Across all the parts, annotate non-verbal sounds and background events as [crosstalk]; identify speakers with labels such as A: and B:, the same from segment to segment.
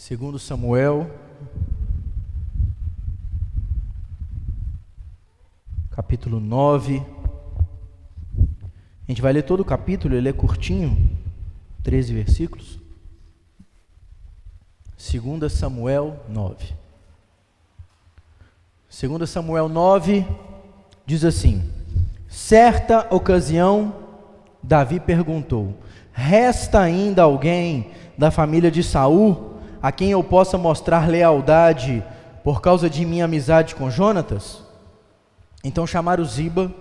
A: Segundo Samuel, capítulo 9. A gente vai ler todo o capítulo, ele é curtinho, 13 versículos. 2 Samuel 9. 2 Samuel 9 diz assim: Certa ocasião, Davi perguntou: Resta ainda alguém da família de Saul a quem eu possa mostrar lealdade por causa de minha amizade com Jonatas? Então chamaram Ziba,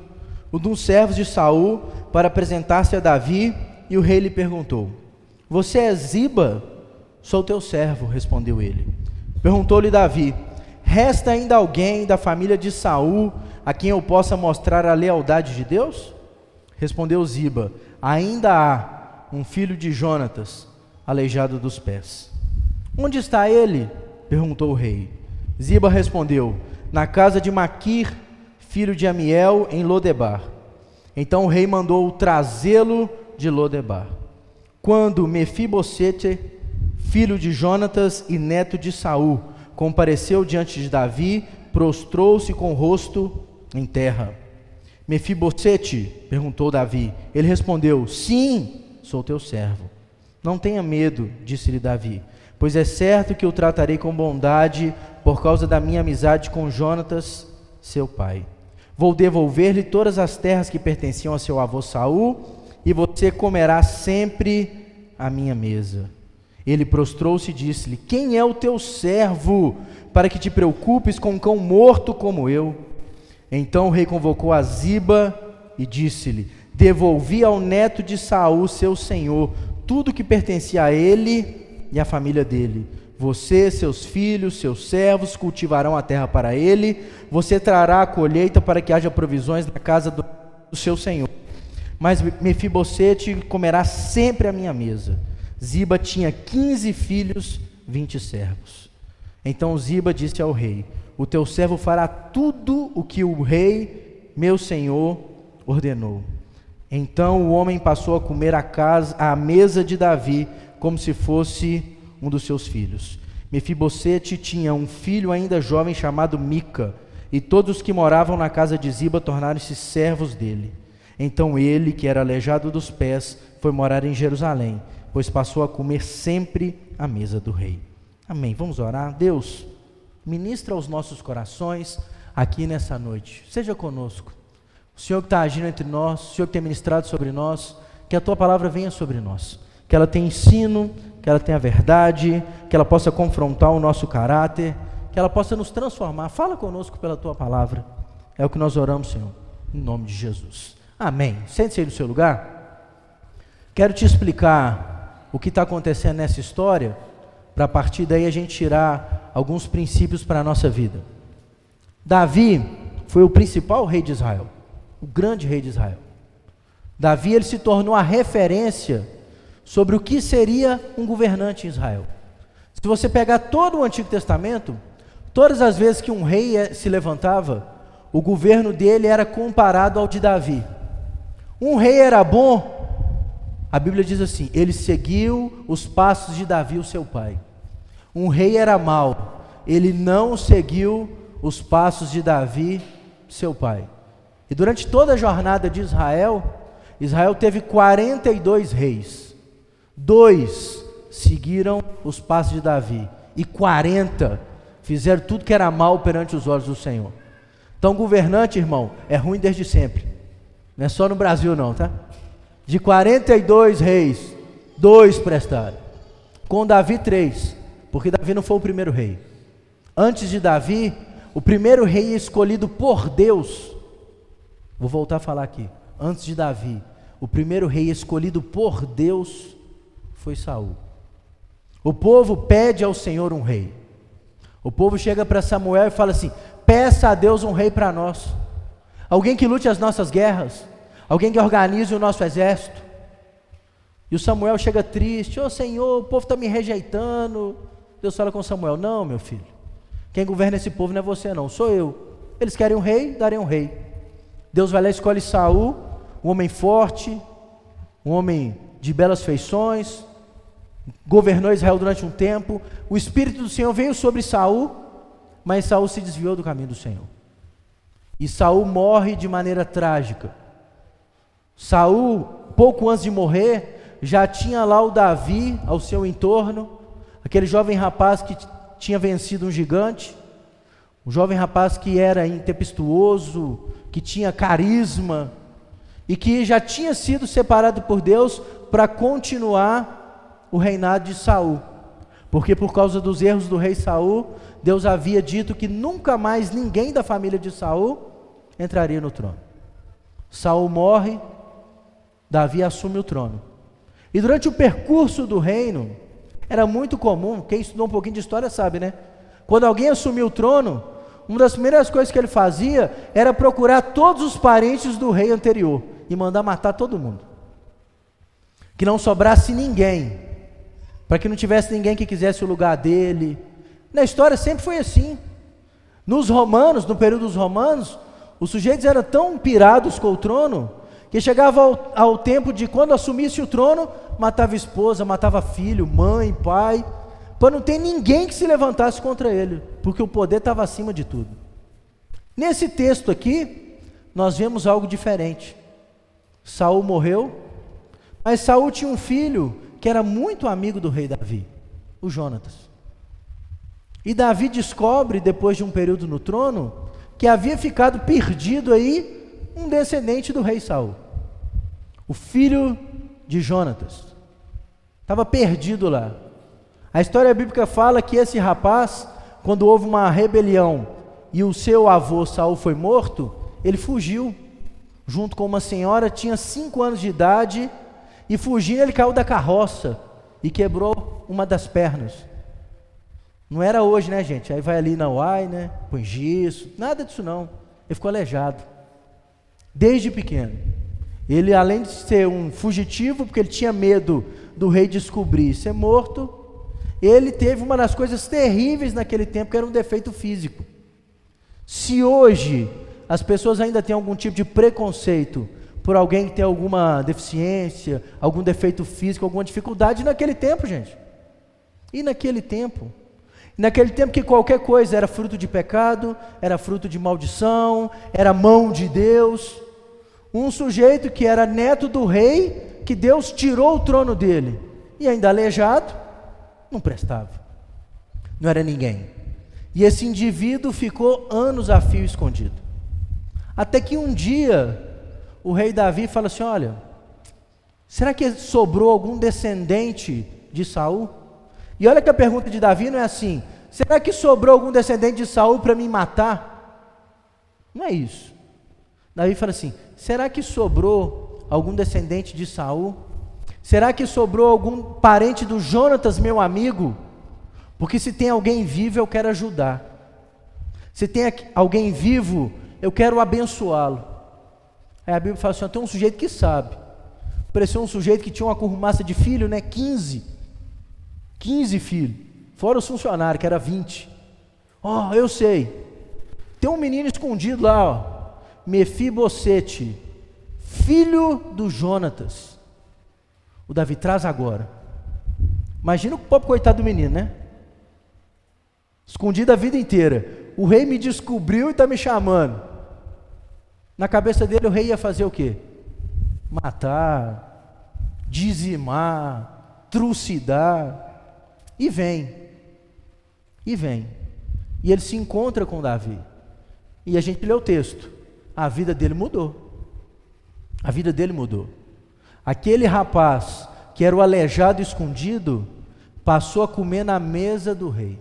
A: um dos servos de Saul, para apresentar-se a Davi, e o rei lhe perguntou: Você é Ziba? Sou teu servo, respondeu ele. Perguntou-lhe Davi: Resta ainda alguém da família de Saul a quem eu possa mostrar a lealdade de Deus? Respondeu Ziba: Ainda há um filho de Jonatas, aleijado dos pés. Onde está ele? perguntou o rei. Ziba respondeu: Na casa de Maquir, filho de Amiel, em Lodebar. Então o rei mandou trazê-lo de Lodebar. Quando Mefibosete, filho de Jonatas e neto de Saul, compareceu diante de Davi, prostrou-se com o rosto em terra. Mefibosete, perguntou Davi. Ele respondeu: Sim, sou teu servo. Não tenha medo, disse-lhe Davi Pois é certo que o tratarei com bondade por causa da minha amizade com Jonatas, seu pai. Vou devolver-lhe todas as terras que pertenciam a seu avô Saul, e você comerá sempre a minha mesa. Ele prostrou-se e disse-lhe: Quem é o teu servo para que te preocupes com um cão morto como eu? Então o rei convocou a Ziba e disse-lhe: Devolvi ao neto de Saul, seu senhor, tudo que pertencia a ele e a família dele. Você, seus filhos, seus servos cultivarão a terra para ele. Você trará a colheita para que haja provisões na casa do, do seu senhor. Mas Mefibosete comerá sempre a minha mesa. Ziba tinha quinze filhos, vinte servos. Então Ziba disse ao rei: O teu servo fará tudo o que o rei, meu senhor, ordenou. Então o homem passou a comer a casa, à mesa de Davi, como se fosse um dos seus filhos. Mefibosete tinha um filho ainda jovem chamado Mica, e todos os que moravam na casa de Ziba tornaram-se servos dele. Então ele, que era aleijado dos pés, foi morar em Jerusalém, pois passou a comer sempre à mesa do rei. Amém. Vamos orar. Deus, ministra aos nossos corações aqui nessa noite. Seja conosco. O Senhor que está agindo entre nós, o Senhor que tem ministrado sobre nós, que a tua palavra venha sobre nós que ela tenha ensino, que ela tenha verdade, que ela possa confrontar o nosso caráter, que ela possa nos transformar. Fala conosco pela tua palavra. É o que nós oramos, Senhor, em nome de Jesus. Amém. Sente-se aí no seu lugar. Quero te explicar o que está acontecendo nessa história, para a partir daí a gente tirar alguns princípios para a nossa vida. Davi foi o principal rei de Israel, o grande rei de Israel. Davi ele se tornou a referência sobre o que seria um governante em Israel. Se você pegar todo o Antigo Testamento, todas as vezes que um rei eh, se levantava, o governo dele era comparado ao de Davi. Um rei era bom, a Bíblia diz assim: ele seguiu os passos de Davi, o seu pai. Um rei era mau, ele não seguiu os passos de Davi, seu pai. E durante toda a jornada de Israel, Israel teve 42 reis. Dois seguiram os passos de Davi, e quarenta fizeram tudo que era mal perante os olhos do Senhor. Então, governante, irmão, é ruim desde sempre. Não é só no Brasil, não, tá? De 42 reis, dois prestaram. Com Davi, três, porque Davi não foi o primeiro rei. Antes de Davi, o primeiro rei escolhido por Deus, vou voltar a falar aqui. Antes de Davi, o primeiro rei escolhido por Deus foi Saul. O povo pede ao Senhor um rei. O povo chega para Samuel e fala assim: peça a Deus um rei para nós. Alguém que lute as nossas guerras. Alguém que organize o nosso exército. E o Samuel chega triste: Ô oh, Senhor, o povo está me rejeitando. Deus fala com Samuel: Não, meu filho. Quem governa esse povo não é você, não, sou eu. Eles querem um rei, darei um rei. Deus vai lá e escolhe Saul, um homem forte, um homem de belas feições, governou Israel durante um tempo. O espírito do Senhor veio sobre Saul, mas Saul se desviou do caminho do Senhor. E Saul morre de maneira trágica. Saul, pouco antes de morrer, já tinha lá o Davi ao seu entorno, aquele jovem rapaz que tinha vencido um gigante, um jovem rapaz que era intempestuoso, que tinha carisma e que já tinha sido separado por Deus para continuar o reinado de Saul. Porque por causa dos erros do rei Saul, Deus havia dito que nunca mais ninguém da família de Saul entraria no trono. Saul morre, Davi assume o trono. E durante o percurso do reino, era muito comum, quem estudou um pouquinho de história sabe, né? Quando alguém assumiu o trono, uma das primeiras coisas que ele fazia era procurar todos os parentes do rei anterior e mandar matar todo mundo. Que não sobrasse ninguém, para que não tivesse ninguém que quisesse o lugar dele. Na história sempre foi assim. Nos romanos, no período dos romanos, os sujeitos eram tão pirados com o trono que chegava ao, ao tempo de quando assumisse o trono, matava esposa, matava filho, mãe, pai, para não ter ninguém que se levantasse contra ele, porque o poder estava acima de tudo. Nesse texto aqui, nós vemos algo diferente. Saul morreu, mas Saul tinha um filho que era muito amigo do rei Davi, o Jonatas. E Davi descobre, depois de um período no trono, que havia ficado perdido aí um descendente do rei Saul, o filho de Jonatas. Estava perdido lá. A história bíblica fala que esse rapaz, quando houve uma rebelião e o seu avô Saul foi morto, ele fugiu junto com uma senhora, tinha cinco anos de idade e fugindo, ele caiu da carroça e quebrou uma das pernas. Não era hoje, né, gente? Aí vai ali na UAI, né? Põe gesso, nada disso não. Ele ficou aleijado. Desde pequeno. Ele, além de ser um fugitivo, porque ele tinha medo do rei descobrir ser morto, ele teve uma das coisas terríveis naquele tempo, que era um defeito físico. Se hoje as pessoas ainda têm algum tipo de preconceito por alguém que tem alguma deficiência, algum defeito físico, alguma dificuldade naquele tempo, gente. E naquele tempo, naquele tempo que qualquer coisa era fruto de pecado, era fruto de maldição, era mão de Deus. Um sujeito que era neto do rei, que Deus tirou o trono dele, e ainda aleijado, não prestava. Não era ninguém. E esse indivíduo ficou anos a fio escondido. Até que um dia o rei Davi fala assim: Olha, será que sobrou algum descendente de Saul? E olha que a pergunta de Davi não é assim: será que sobrou algum descendente de Saul para me matar? Não é isso. Davi fala assim: será que sobrou algum descendente de Saul? Será que sobrou algum parente do Jonatas, meu amigo? Porque se tem alguém vivo, eu quero ajudar. Se tem alguém vivo, eu quero abençoá-lo. Aí a Bíblia fala assim: tem um sujeito que sabe. Pareceu um sujeito que tinha uma currumaça de filho, né? 15. 15 filhos. Fora os funcionários, que era 20. Ó, oh, eu sei. Tem um menino escondido lá, ó. Mefibosete, filho do Jonatas. O Davi traz agora. Imagina o pobre coitado do menino, né? Escondido a vida inteira. O rei me descobriu e está me chamando. Na cabeça dele, o rei ia fazer o quê? Matar, dizimar, trucidar. E vem. E vem. E ele se encontra com Davi. E a gente lê o texto. A vida dele mudou. A vida dele mudou. Aquele rapaz que era o aleijado escondido, passou a comer na mesa do rei.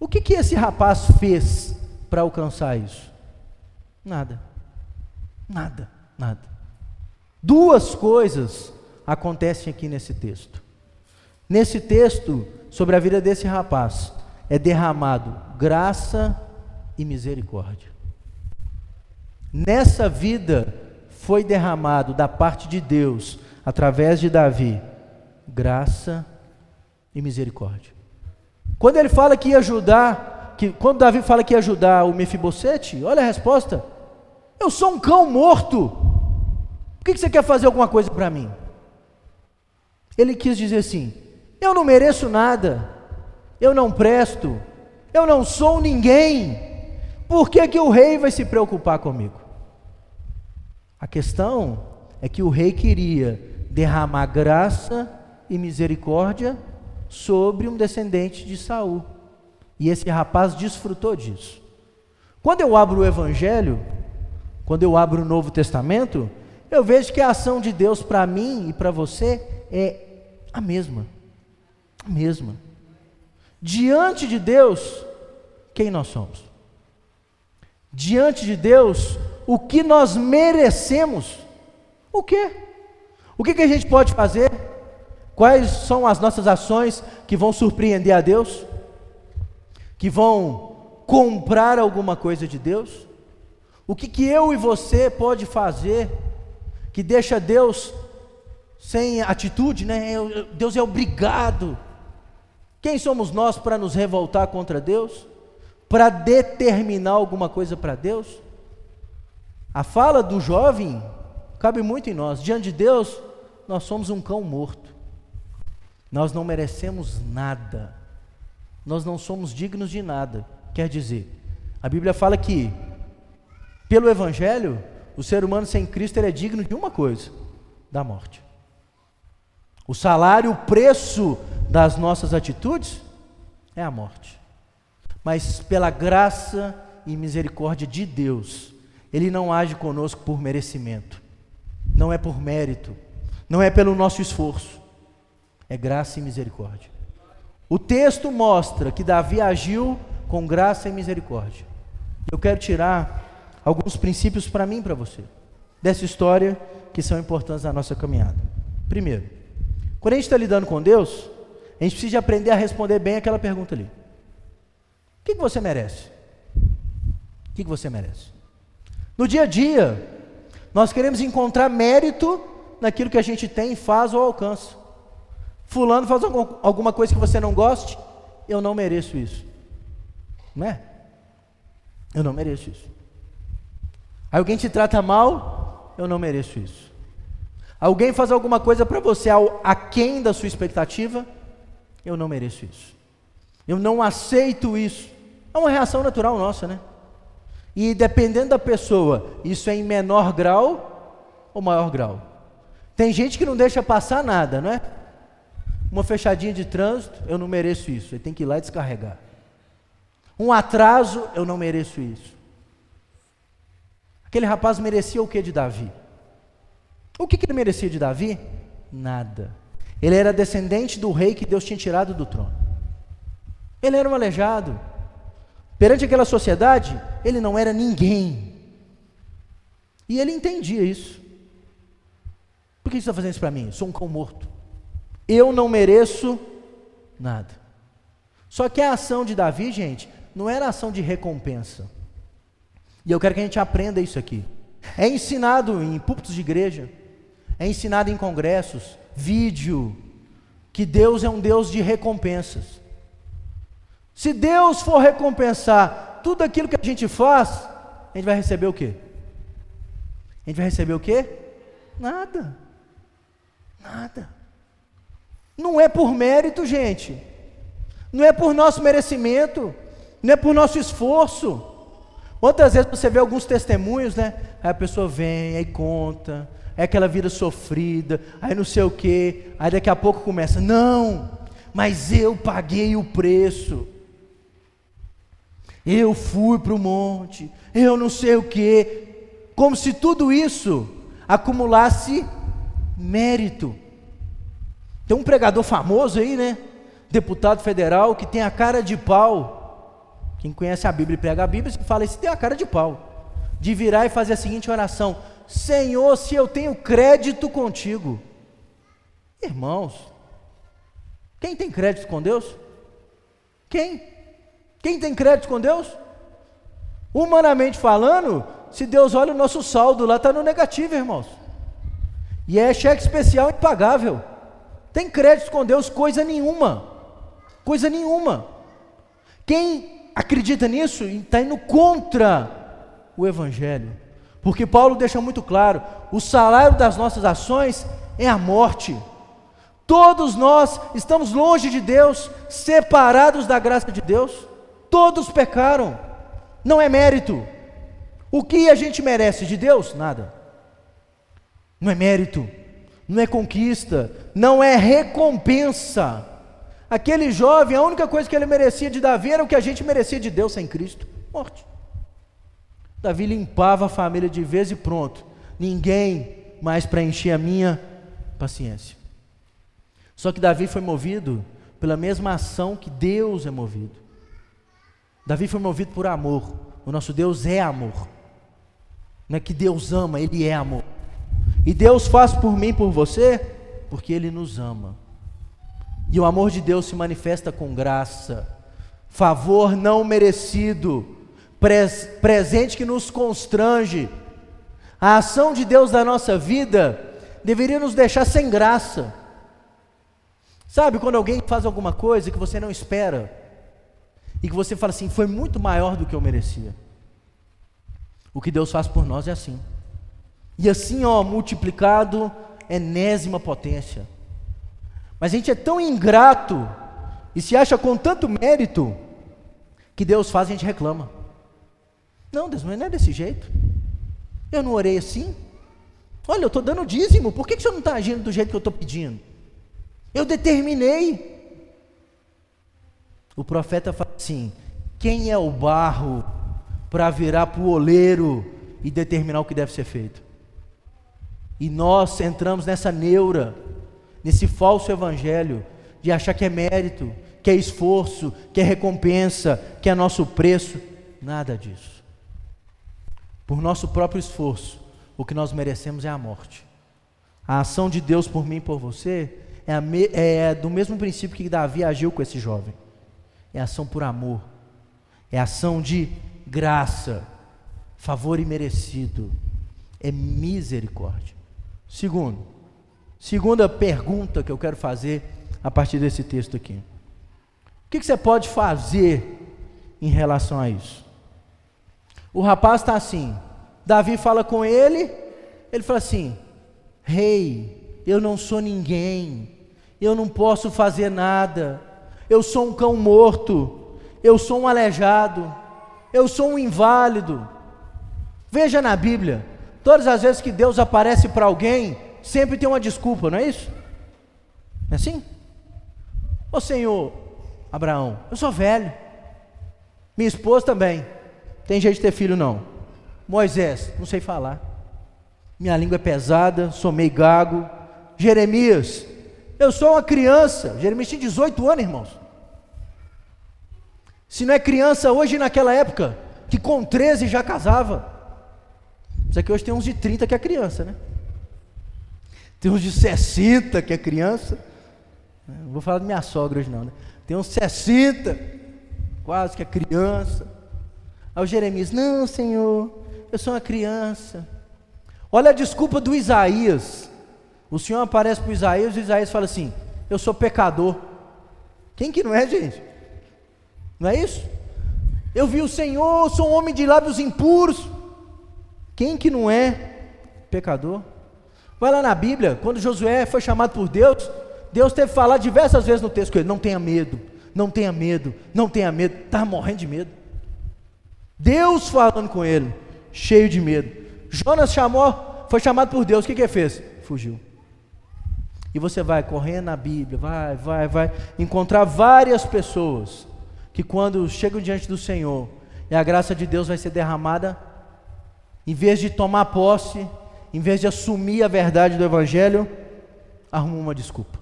A: O que, que esse rapaz fez para alcançar isso? Nada. Nada, nada. Duas coisas acontecem aqui nesse texto. Nesse texto, sobre a vida desse rapaz, é derramado graça e misericórdia. Nessa vida foi derramado da parte de Deus, através de Davi, graça e misericórdia. Quando ele fala que ia ajudar, que quando Davi fala que ia ajudar o Mefibosete, olha a resposta: eu sou um cão morto. Por que você quer fazer alguma coisa para mim? Ele quis dizer assim: eu não mereço nada, eu não presto, eu não sou ninguém. Por que, que o rei vai se preocupar comigo? A questão é que o rei queria derramar graça e misericórdia sobre um descendente de Saul. E esse rapaz desfrutou disso. Quando eu abro o evangelho, quando eu abro o Novo Testamento, eu vejo que a ação de Deus para mim e para você é a mesma. A mesma. Diante de Deus, quem nós somos? Diante de Deus, o que nós merecemos? O quê? O que, que a gente pode fazer? Quais são as nossas ações que vão surpreender a Deus? Que vão comprar alguma coisa de Deus? O que, que eu e você pode fazer que deixa Deus sem atitude, né? Deus é obrigado. Quem somos nós para nos revoltar contra Deus? Para determinar alguma coisa para Deus? A fala do jovem cabe muito em nós. Diante de Deus, nós somos um cão morto. Nós não merecemos nada. Nós não somos dignos de nada. Quer dizer, a Bíblia fala que, pelo Evangelho, o ser humano sem Cristo é digno de uma coisa: da morte. O salário, o preço das nossas atitudes é a morte. Mas pela graça e misericórdia de Deus, Ele não age conosco por merecimento, não é por mérito, não é pelo nosso esforço, é graça e misericórdia. O texto mostra que Davi agiu com graça e misericórdia. Eu quero tirar alguns princípios para mim e para você, dessa história que são importantes na nossa caminhada. Primeiro, quando a gente está lidando com Deus, a gente precisa aprender a responder bem aquela pergunta ali: O que, que você merece? O que, que você merece? No dia a dia, nós queremos encontrar mérito naquilo que a gente tem, faz ou alcança. Fulano faz alguma coisa que você não goste, eu não mereço isso. Não é? Eu não mereço isso. Alguém te trata mal, eu não mereço isso. Alguém faz alguma coisa para você aquém da sua expectativa, eu não mereço isso. Eu não aceito isso. É uma reação natural nossa, né? E dependendo da pessoa, isso é em menor grau ou maior grau. Tem gente que não deixa passar nada, não é? Uma fechadinha de trânsito, eu não mereço isso. Ele tem que ir lá e descarregar. Um atraso, eu não mereço isso. Aquele rapaz merecia o que de Davi? O que, que ele merecia de Davi? Nada. Ele era descendente do rei que Deus tinha tirado do trono. Ele era um aleijado. Perante aquela sociedade, ele não era ninguém. E ele entendia isso. Por que você está fazendo isso para mim? Eu sou um cão morto. Eu não mereço nada. Só que a ação de Davi, gente, não era ação de recompensa. E eu quero que a gente aprenda isso aqui. É ensinado em púlpitos de igreja, é ensinado em congressos, vídeo, que Deus é um Deus de recompensas. Se Deus for recompensar tudo aquilo que a gente faz, a gente vai receber o quê? A gente vai receber o quê? Nada. Nada. Não é por mérito, gente. Não é por nosso merecimento. Não é por nosso esforço. Outras vezes você vê alguns testemunhos, né? Aí a pessoa vem, aí conta, é aquela vida sofrida, aí não sei o quê, aí daqui a pouco começa, não, mas eu paguei o preço. Eu fui para o monte, eu não sei o quê, como se tudo isso acumulasse mérito. Tem um pregador famoso aí, né? Deputado federal que tem a cara de pau. Quem conhece a Bíblia e prega a Bíblia, fala isso tem a cara de pau. De virar e fazer a seguinte oração: Senhor, se eu tenho crédito contigo. Irmãos, quem tem crédito com Deus? Quem? Quem tem crédito com Deus? Humanamente falando, se Deus olha o nosso saldo lá, está no negativo, irmãos. E é cheque especial impagável. Tem crédito com Deus, coisa nenhuma. Coisa nenhuma. Quem acredita nisso está indo contra o Evangelho. Porque Paulo deixa muito claro: o salário das nossas ações é a morte. Todos nós estamos longe de Deus, separados da graça de Deus. Todos pecaram. Não é mérito. O que a gente merece de Deus? Nada. Não é mérito, não é conquista, não é recompensa. Aquele jovem, a única coisa que ele merecia de Davi era o que a gente merecia de Deus sem Cristo: morte. Davi limpava a família de vez e pronto. Ninguém mais para encher a minha paciência. Só que Davi foi movido pela mesma ação que Deus é movido. Davi foi movido por amor. O nosso Deus é amor. Não é que Deus ama, Ele é amor. E Deus faz por mim, por você, porque Ele nos ama. E o amor de Deus se manifesta com graça, favor não merecido, pres presente que nos constrange. A ação de Deus na nossa vida deveria nos deixar sem graça. Sabe quando alguém faz alguma coisa que você não espera e que você fala assim, foi muito maior do que eu merecia. O que Deus faz por nós é assim. E assim, ó, multiplicado, enésima potência. Mas a gente é tão ingrato e se acha com tanto mérito que Deus faz e a gente reclama. Não, Deus, não é desse jeito. Eu não orei assim. Olha, eu estou dando dízimo, por que, que o senhor não está agindo do jeito que eu estou pedindo? Eu determinei. O profeta fala assim: quem é o barro para virar para o oleiro e determinar o que deve ser feito? E nós entramos nessa neura, nesse falso evangelho, de achar que é mérito, que é esforço, que é recompensa, que é nosso preço. Nada disso. Por nosso próprio esforço, o que nós merecemos é a morte. A ação de Deus por mim e por você é, me, é do mesmo princípio que Davi agiu com esse jovem. É ação por amor, é ação de graça, favor imerecido, é misericórdia. Segundo, segunda pergunta que eu quero fazer a partir desse texto aqui. O que, você pode fazer em relação a isso? O rapaz está assim, Davi fala com ele, ele fala assim: Rei, eu não sou ninguém, eu não posso fazer nada, eu sou um cão morto, eu sou um aleijado, eu sou um inválido. Veja na Bíblia, Todas as vezes que Deus aparece para alguém, sempre tem uma desculpa, não é isso? Não é assim? Ô Senhor, Abraão, eu sou velho. Minha esposa também. Tem jeito de ter filho não. Moisés, não sei falar. Minha língua é pesada, sou meio gago. Jeremias, eu sou uma criança. Jeremias tinha 18 anos, irmãos. Se não é criança hoje naquela época, que com 13 já casava. Isso aqui hoje tem uns de 30 que é criança, né? Tem uns de 60 que é criança. Não vou falar da minha sogra hoje não, né? Tem uns 60, quase que é criança. Aí o Jeremias, não, Senhor, eu sou uma criança. Olha a desculpa do Isaías. O Senhor aparece para o Isaías e o Isaías fala assim: Eu sou pecador. Quem que não é, gente? Não é isso? Eu vi o Senhor, sou um homem de lábios impuros. Quem que não é pecador? Vai lá na Bíblia, quando Josué foi chamado por Deus, Deus teve que falar diversas vezes no texto com ele: não tenha medo, não tenha medo, não tenha medo. Estava morrendo de medo. Deus falando com ele, cheio de medo. Jonas chamou, foi chamado por Deus, o que, que ele fez? Fugiu. E você vai correndo na Bíblia, vai, vai, vai, encontrar várias pessoas que quando chegam diante do Senhor, e a graça de Deus vai ser derramada em vez de tomar posse, em vez de assumir a verdade do Evangelho, arruma uma desculpa.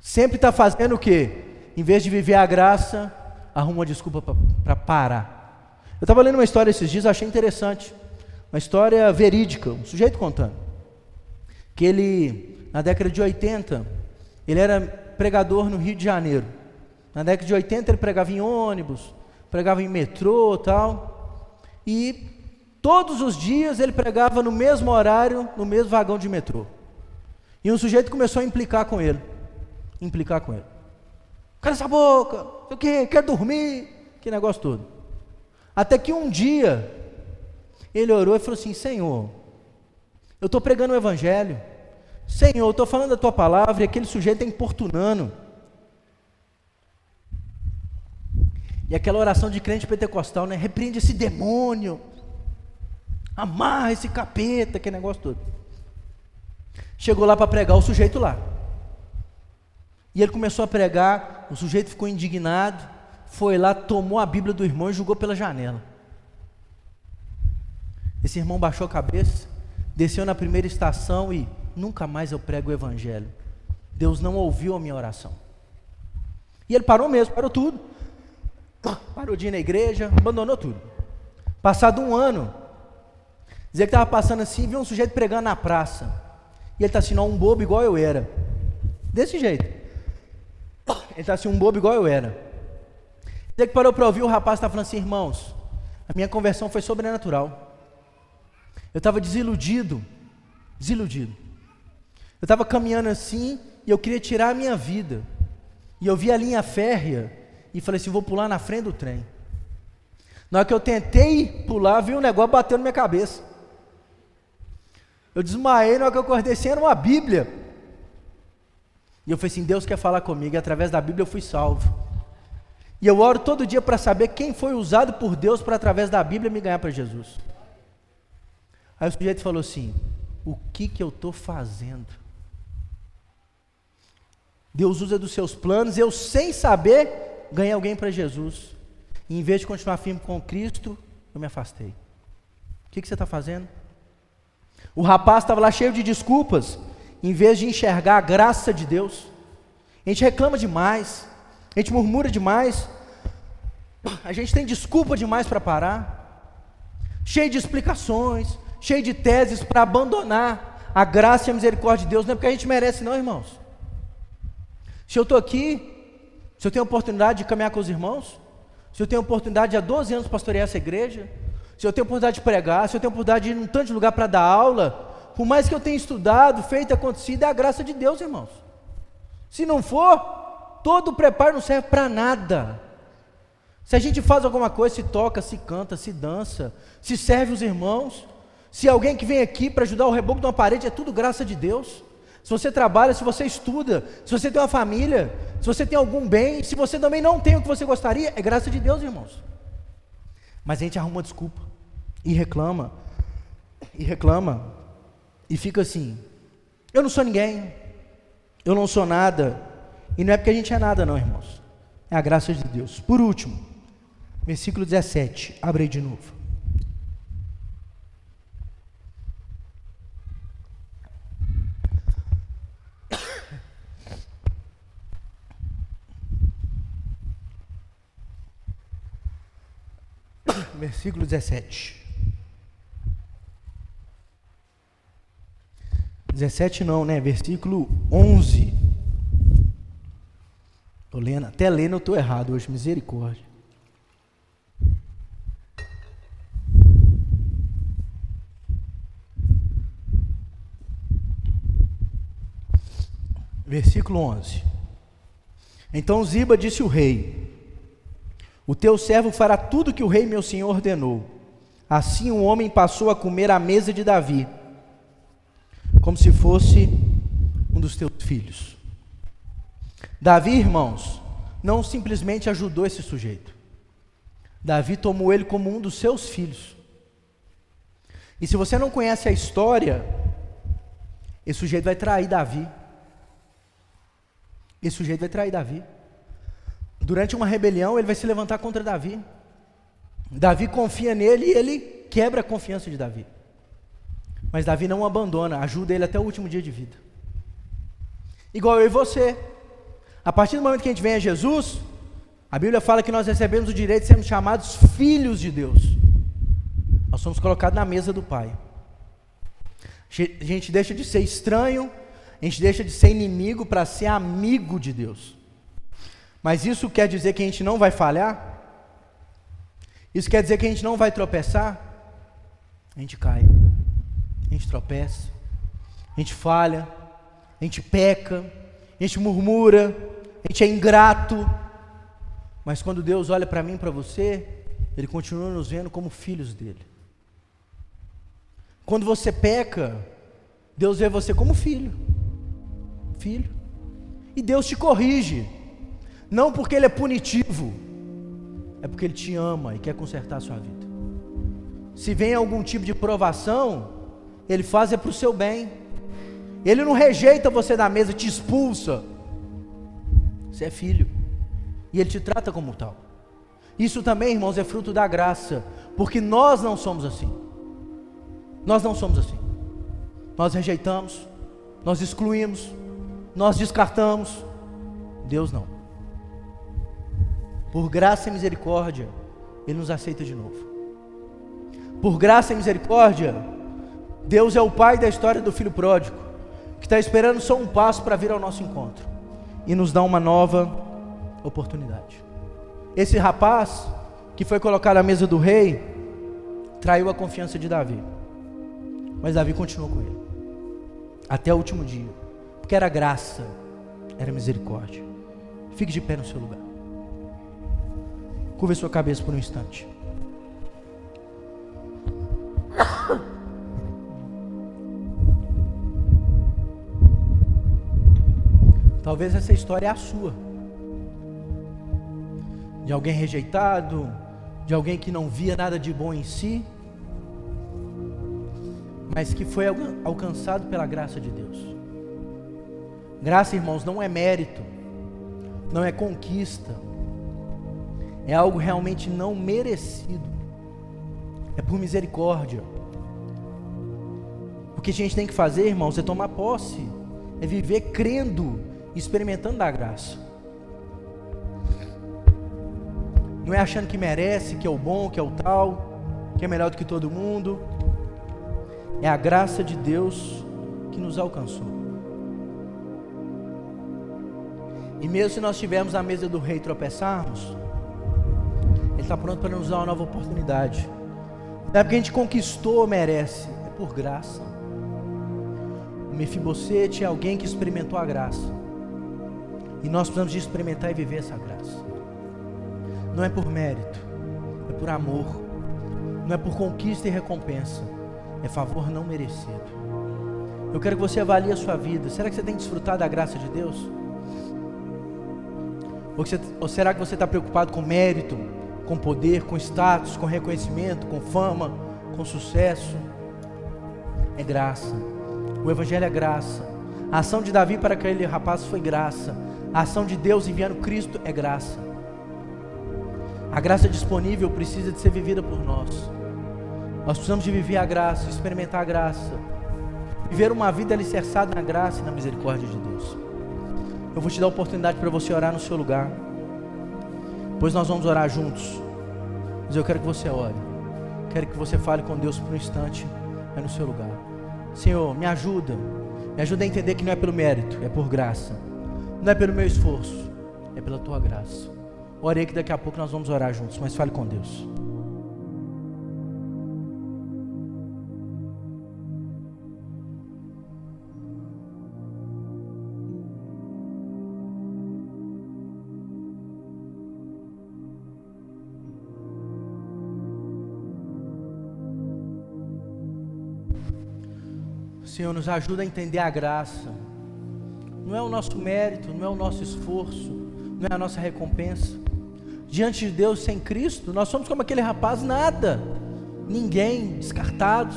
A: Sempre está fazendo o quê? Em vez de viver a graça, arruma uma desculpa para parar. Eu estava lendo uma história esses dias, achei interessante. Uma história verídica, um sujeito contando. Que ele, na década de 80, ele era pregador no Rio de Janeiro. Na década de 80 ele pregava em ônibus, pregava em metrô tal. E Todos os dias ele pregava no mesmo horário, no mesmo vagão de metrô. E um sujeito começou a implicar com ele. Implicar com ele. Cala essa boca, o que? Quer dormir? Que negócio todo. Até que um dia ele orou e falou assim: Senhor, eu estou pregando o Evangelho. Senhor, eu estou falando da tua palavra e aquele sujeito está importunando. E aquela oração de crente pentecostal, né? Repreende esse demônio, amarra esse capeta, aquele negócio todo. Chegou lá para pregar o sujeito lá. E ele começou a pregar, o sujeito ficou indignado, foi lá, tomou a Bíblia do irmão e jogou pela janela. Esse irmão baixou a cabeça, desceu na primeira estação e nunca mais eu prego o evangelho. Deus não ouviu a minha oração. E ele parou mesmo, parou tudo. Parou de ir na igreja, abandonou tudo. Passado um ano, dizia que estava passando assim, viu um sujeito pregando na praça. E ele está assim, não, um bobo igual eu era. Desse jeito. [coughs] Ele está assim, um bobo igual eu era. Dizia que parou para ouvir, o rapaz está falando assim, irmãos, a minha conversão foi sobrenatural. Eu estava desiludido, desiludido. Eu estava caminhando assim e eu queria tirar a minha vida. E eu vi a linha férrea e falei assim: vou pular na frente do trem. Na hora que eu tentei pular, vi um negócio batendo na minha cabeça. Eu desmaiei na hora que eu acordei sem assim, uma Bíblia. E eu falei assim: Deus quer falar comigo, e através da Bíblia eu fui salvo. E eu oro todo dia para saber quem foi usado por Deus para, através da Bíblia, me ganhar para Jesus. Aí o sujeito falou assim: O que que eu estou fazendo? Deus usa dos seus planos, eu sem saber, ganhei alguém para Jesus. E em vez de continuar firme com Cristo, eu me afastei. O que, que você está fazendo? O rapaz estava lá cheio de desculpas, em vez de enxergar a graça de Deus. A gente reclama demais, a gente murmura demais, a gente tem desculpa demais para parar, cheio de explicações, cheio de teses para abandonar a graça e a misericórdia de Deus, não é porque a gente merece, não, irmãos. Se eu estou aqui, se eu tenho a oportunidade de caminhar com os irmãos, se eu tenho a oportunidade de há 12 anos pastorear essa igreja, se eu tenho oportunidade de pregar, se eu tenho oportunidade de ir em um tanto de lugar para dar aula, por mais que eu tenha estudado, feito, acontecido, é a graça de Deus, irmãos. Se não for, todo o preparo não serve para nada. Se a gente faz alguma coisa, se toca, se canta, se dança, se serve os irmãos, se alguém que vem aqui para ajudar o reboco de uma parede, é tudo graça de Deus. Se você trabalha, se você estuda, se você tem uma família, se você tem algum bem, se você também não tem o que você gostaria, é graça de Deus, irmãos. Mas a gente arruma desculpa e reclama, e reclama, e fica assim: eu não sou ninguém, eu não sou nada, e não é porque a gente é nada, não, irmãos, é a graça de Deus. Por último, versículo 17, abre de novo. [coughs] versículo 17. 17 não, né? Versículo 11. Estou lendo, até lendo eu estou errado hoje, misericórdia. Versículo 11. Então Ziba disse o rei: o teu servo fará tudo que o rei meu senhor ordenou. Assim o homem passou a comer à mesa de Davi, como se fosse um dos teus filhos. Davi, irmãos, não simplesmente ajudou esse sujeito. Davi tomou ele como um dos seus filhos. E se você não conhece a história, esse sujeito vai trair Davi. Esse sujeito vai trair Davi. Durante uma rebelião, ele vai se levantar contra Davi. Davi confia nele e ele quebra a confiança de Davi. Mas Davi não o abandona, ajuda ele até o último dia de vida. Igual eu e você. A partir do momento que a gente vem a Jesus, a Bíblia fala que nós recebemos o direito de sermos chamados filhos de Deus. Nós somos colocados na mesa do Pai. A gente deixa de ser estranho, a gente deixa de ser inimigo para ser amigo de Deus. Mas isso quer dizer que a gente não vai falhar? Isso quer dizer que a gente não vai tropeçar? A gente cai, a gente tropeça, a gente falha, a gente peca, a gente murmura, a gente é ingrato. Mas quando Deus olha para mim para você, Ele continua nos vendo como filhos dele. Quando você peca, Deus vê você como filho. Filho. E Deus te corrige, não porque Ele é punitivo, é porque Ele te ama e quer consertar a sua vida. Se vem algum tipo de provação, Ele faz é para o seu bem. Ele não rejeita você da mesa, te expulsa. Você é filho. E Ele te trata como tal. Isso também, irmãos, é fruto da graça. Porque nós não somos assim. Nós não somos assim. Nós rejeitamos, nós excluímos, nós descartamos. Deus não. Por graça e misericórdia, Ele nos aceita de novo. Por graça e misericórdia, Deus é o Pai da história do filho pródigo, que está esperando só um passo para vir ao nosso encontro e nos dá uma nova oportunidade. Esse rapaz que foi colocado à mesa do rei traiu a confiança de Davi, mas Davi continuou com ele até o último dia, porque era graça, era misericórdia. Fique de pé no seu lugar. Curva sua cabeça por um instante. Talvez essa história é a sua. De alguém rejeitado, de alguém que não via nada de bom em si, mas que foi alcançado pela graça de Deus. Graça, irmãos, não é mérito, não é conquista, é algo realmente não merecido, é por misericórdia. O que a gente tem que fazer, irmãos, é tomar posse, é viver crendo, experimentando da graça. Não é achando que merece, que é o bom, que é o tal, que é melhor do que todo mundo. É a graça de Deus que nos alcançou. E mesmo se nós estivermos à mesa do rei e tropeçarmos, ele está pronto para nos dar uma nova oportunidade. Não é porque a gente conquistou ou merece, é por graça. O Mefibosete é alguém que experimentou a graça. E nós precisamos de experimentar e viver essa graça. Não é por mérito, é por amor. Não é por conquista e recompensa, é favor não merecido. Eu quero que você avalie a sua vida. Será que você tem desfrutado da graça de Deus? Ou, você, ou será que você está preocupado com mérito? com poder, com status, com reconhecimento, com fama, com sucesso. É graça. O Evangelho é graça. A ação de Davi para aquele rapaz foi graça. A ação de Deus enviando Cristo é graça. A graça disponível precisa de ser vivida por nós. Nós precisamos de viver a graça, experimentar a graça. Viver uma vida alicerçada na graça e na misericórdia de Deus. Eu vou te dar a oportunidade para você orar no seu lugar. Depois nós vamos orar juntos. Mas eu quero que você ore. Quero que você fale com Deus por um instante aí no seu lugar. Senhor, me ajuda. Me ajuda a entender que não é pelo mérito, é por graça. Não é pelo meu esforço, é pela tua graça. Ore aí que daqui a pouco nós vamos orar juntos, mas fale com Deus. Senhor, nos ajuda a entender a graça. Não é o nosso mérito, não é o nosso esforço, não é a nossa recompensa. Diante de Deus, sem Cristo, nós somos como aquele rapaz, nada, ninguém, descartados.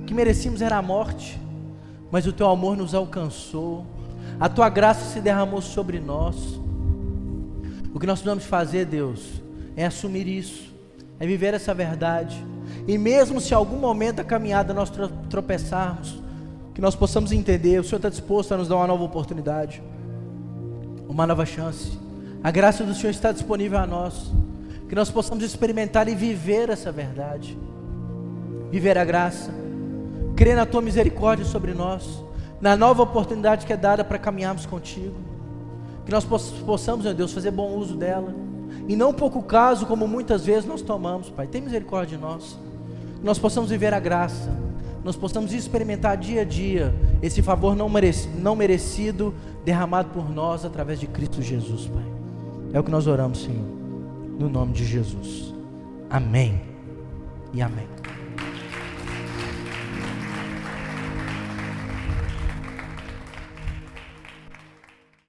A: O que merecíamos era a morte, mas o teu amor nos alcançou, a tua graça se derramou sobre nós. O que nós precisamos fazer, Deus, é assumir isso, é viver essa verdade. E mesmo se algum momento a caminhada nós tropeçarmos, que nós possamos entender, o Senhor está disposto a nos dar uma nova oportunidade, uma nova chance. A graça do Senhor está disponível a nós, que nós possamos experimentar e viver essa verdade, viver a graça, crer na tua misericórdia sobre nós, na nova oportunidade que é dada para caminharmos contigo, que nós possamos, meu Deus, fazer bom uso dela, e não pouco caso, como muitas vezes nós tomamos, Pai, tem misericórdia de nós, que nós possamos viver a graça, nós possamos experimentar dia a dia esse favor não merecido, não merecido derramado por nós através de Cristo Jesus, Pai. É o que nós oramos, Senhor, no nome de Jesus. Amém e amém.